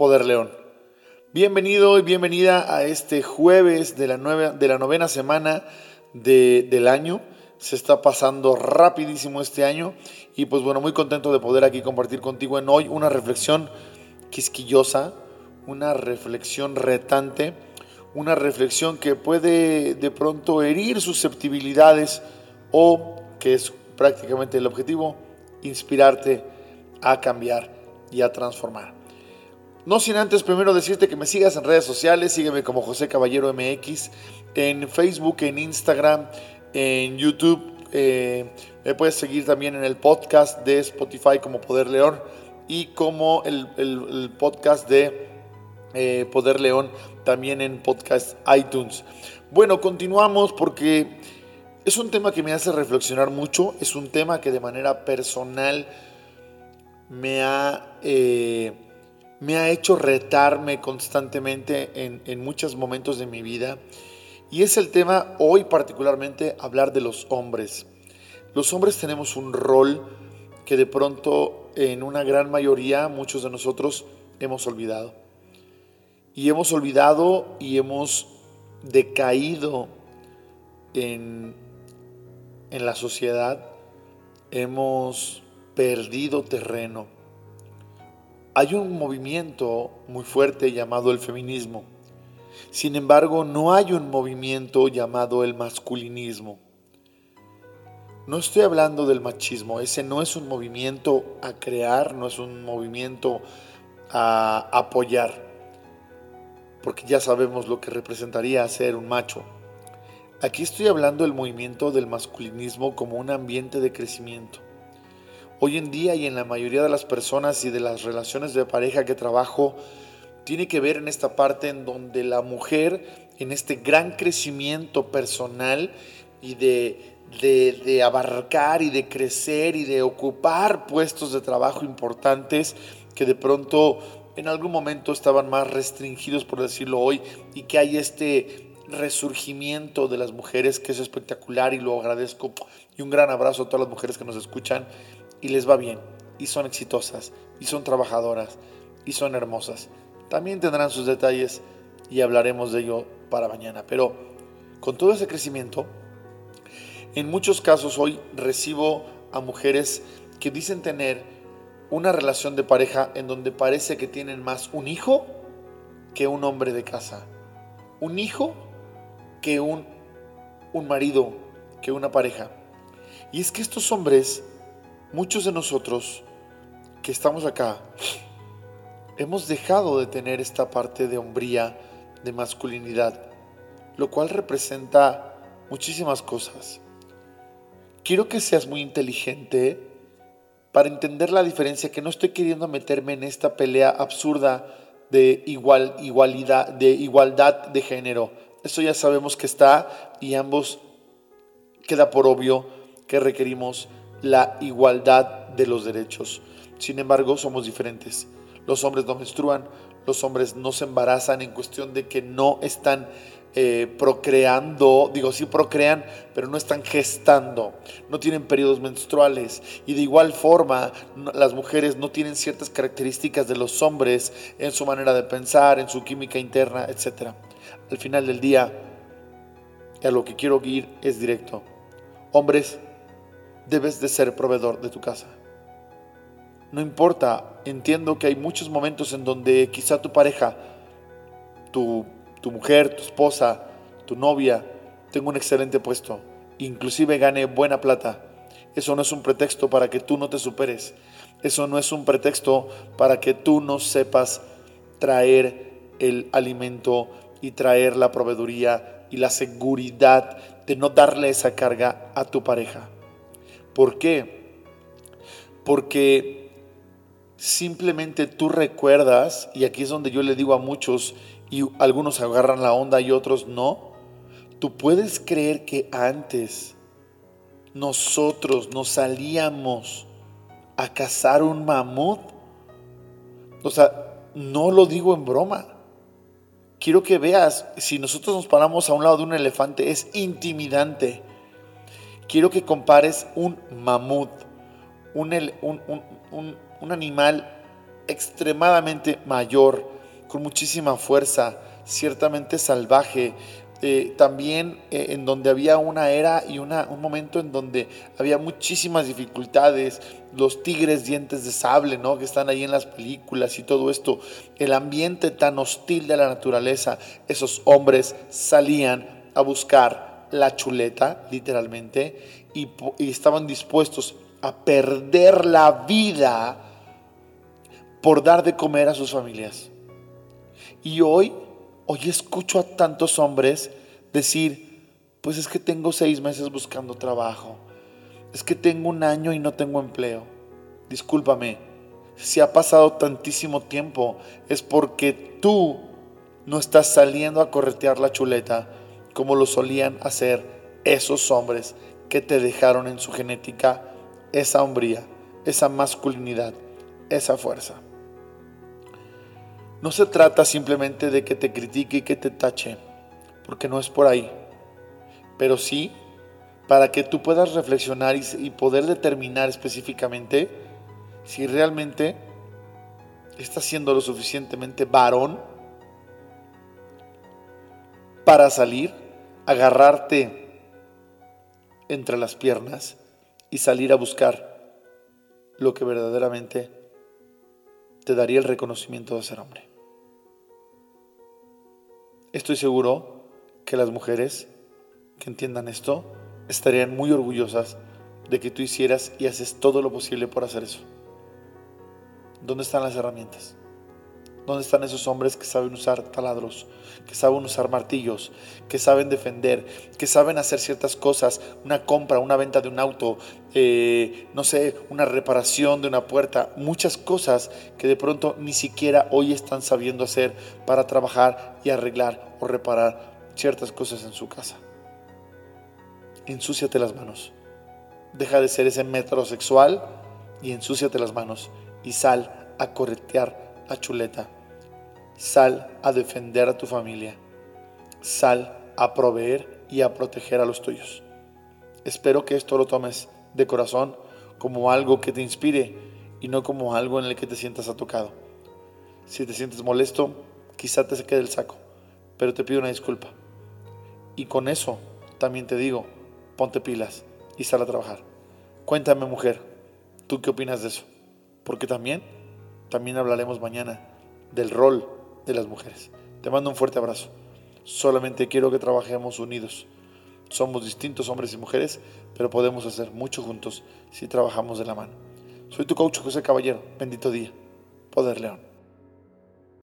Poder León. Bienvenido y bienvenida a este jueves de la, de la novena semana del año. Se está pasando rapidísimo este año y pues bueno, muy contento de poder aquí compartir contigo en hoy una reflexión quisquillosa, una reflexión retante, una reflexión que puede de pronto herir susceptibilidades o que es prácticamente el objetivo, inspirarte a cambiar y a transformar. No sin antes primero decirte que me sigas en redes sociales, sígueme como José Caballero MX, en Facebook, en Instagram, en YouTube. Eh, me puedes seguir también en el podcast de Spotify como Poder León y como el, podcast de eh, Poder León también en podcast iTunes. Bueno, continuamos porque es un tema que me hace reflexionar mucho, es un tema que de manera personal me ha, eh, me ha hecho retarme constantemente en, en muchos momentos de mi vida. Y es el tema hoy particularmente hablar de los hombres. Los hombres tenemos un rol que de pronto en una gran mayoría muchos de nosotros hemos olvidado. Y hemos olvidado y hemos decaído en, en la sociedad, hemos perdido terreno. Hay un movimiento muy fuerte llamado el feminismo. Sin embargo, no hay un movimiento llamado el masculinismo. No estoy hablando del machismo, ese no es un movimiento a crear, no es un movimiento a apoyar, porque ya sabemos lo que representaría ser un macho. Aquí estoy hablando del movimiento del masculinismo como un ambiente de crecimiento. Hoy en día y en la mayoría de las personas y de las relaciones de pareja que trabajo, tiene que ver en esta parte en donde la mujer, en este gran crecimiento personal y de, de, abarcar y de crecer y de ocupar puestos de trabajo importantes que de pronto en algún momento estaban más restringidos, por decirlo hoy, y que hay este resurgimiento de las mujeres que es espectacular y lo agradezco. Y un gran abrazo a todas las mujeres que nos escuchan y les va bien, y son exitosas, y son trabajadoras, y son hermosas. También tendrán sus detalles y hablaremos de ello para mañana. Pero con todo ese crecimiento, en muchos casos hoy recibo a mujeres que dicen tener una relación de pareja en donde parece que tienen más un hijo que un hombre de casa. Un hijo que un, un marido, que una pareja. Y es que estos hombres Muchos de nosotros que estamos acá hemos dejado de tener esta parte de hombría, de masculinidad, lo cual representa muchísimas cosas. Quiero que seas muy inteligente para entender la diferencia, que no estoy queriendo meterme en esta pelea absurda de, igual, igualidad, de igualdad de género. Eso ya sabemos que está y ambos queda por obvio que requerimos la igualdad de los derechos. Sin embargo, somos diferentes. Los hombres no menstruan, los hombres no se embarazan en cuestión de que no están eh, procreando, digo, sí procrean, pero no están gestando, no tienen periodos menstruales. Y de igual forma, las mujeres no tienen ciertas características de los hombres en su manera de pensar, en su química interna, etc. Al final del día, a lo que quiero ir es directo. Hombres, debes de ser proveedor de tu casa. No importa, entiendo que hay muchos momentos en donde quizá tu pareja, tu, tu mujer, tu esposa, tu novia, tenga un excelente puesto, inclusive gane buena plata. Eso no es un pretexto para que tú no te superes. Eso no es un pretexto para que tú no sepas traer el alimento y traer la proveeduría y la seguridad de no darle esa carga a tu pareja. ¿Por qué? Porque simplemente tú recuerdas, y aquí es donde yo le digo a muchos, y algunos agarran la onda y otros no, tú puedes creer que antes nosotros nos salíamos a cazar un mamut. O sea, no lo digo en broma. Quiero que veas, si nosotros nos paramos a un lado de un elefante, es intimidante quiero que compares un mamut, un, animal extremadamente mayor, con muchísima fuerza, ciertamente salvaje, eh, también eh, en donde había una era y una, un momento en donde había muchísimas dificultades, los tigres dientes de sable, ¿no? que están ahí en las películas y todo esto, el ambiente tan hostil de la naturaleza, esos hombres salían a buscar la chuleta, literalmente, y, estaban dispuestos a perder la vida por dar de comer a sus familias. Y hoy Hoy escucho a tantos hombres decir, pues es que tengo seis meses buscando trabajo, es que tengo un año y no tengo empleo. Discúlpame, si ha pasado tantísimo tiempo es porque tú no estás saliendo a corretear la chuleta como lo solían hacer esos hombres que te dejaron en su genética esa hombría, esa masculinidad, esa fuerza. No se trata simplemente de que te critique y que te tache, porque no es por ahí, pero sí para que tú puedas reflexionar y, poder determinar específicamente si realmente estás siendo lo suficientemente varón para salir, agarrarte entre las piernas y salir a buscar lo que verdaderamente te daría el reconocimiento de ser hombre. Estoy seguro que las mujeres que entiendan esto estarían muy orgullosas de que tú hicieras y haces todo lo posible por hacer eso. ¿Dónde están las herramientas? ¿Dónde están esos hombres que saben usar taladros, que saben usar martillos, que saben defender, que saben hacer ciertas cosas, una compra, una venta de un auto, eh, no sé, una reparación de una puerta, muchas cosas que de pronto ni siquiera hoy están sabiendo hacer para trabajar y arreglar o reparar ciertas cosas en su casa. Ensúciate las manos. Deja de ser ese metrosexual y ensúciate las manos y sal a corretear a chuleta. Sal a defender a tu familia. Sal a proveer y a proteger a los tuyos. Espero que esto lo tomes de corazón como algo que te inspire y no como algo en el que te sientas atocado. Si te sientes molesto, quizá te se quede el saco, pero te pido una disculpa. Y con eso también te digo, ponte pilas y sal a trabajar. Cuéntame mujer, ¿tú qué opinas de eso? Porque también, también hablaremos mañana del rol de las mujeres. Te mando un fuerte abrazo. Solamente quiero que trabajemos unidos. Somos distintos hombres y mujeres, pero podemos hacer mucho juntos si trabajamos de la mano. Soy tu coach José Caballero. Bendito día. Poder León.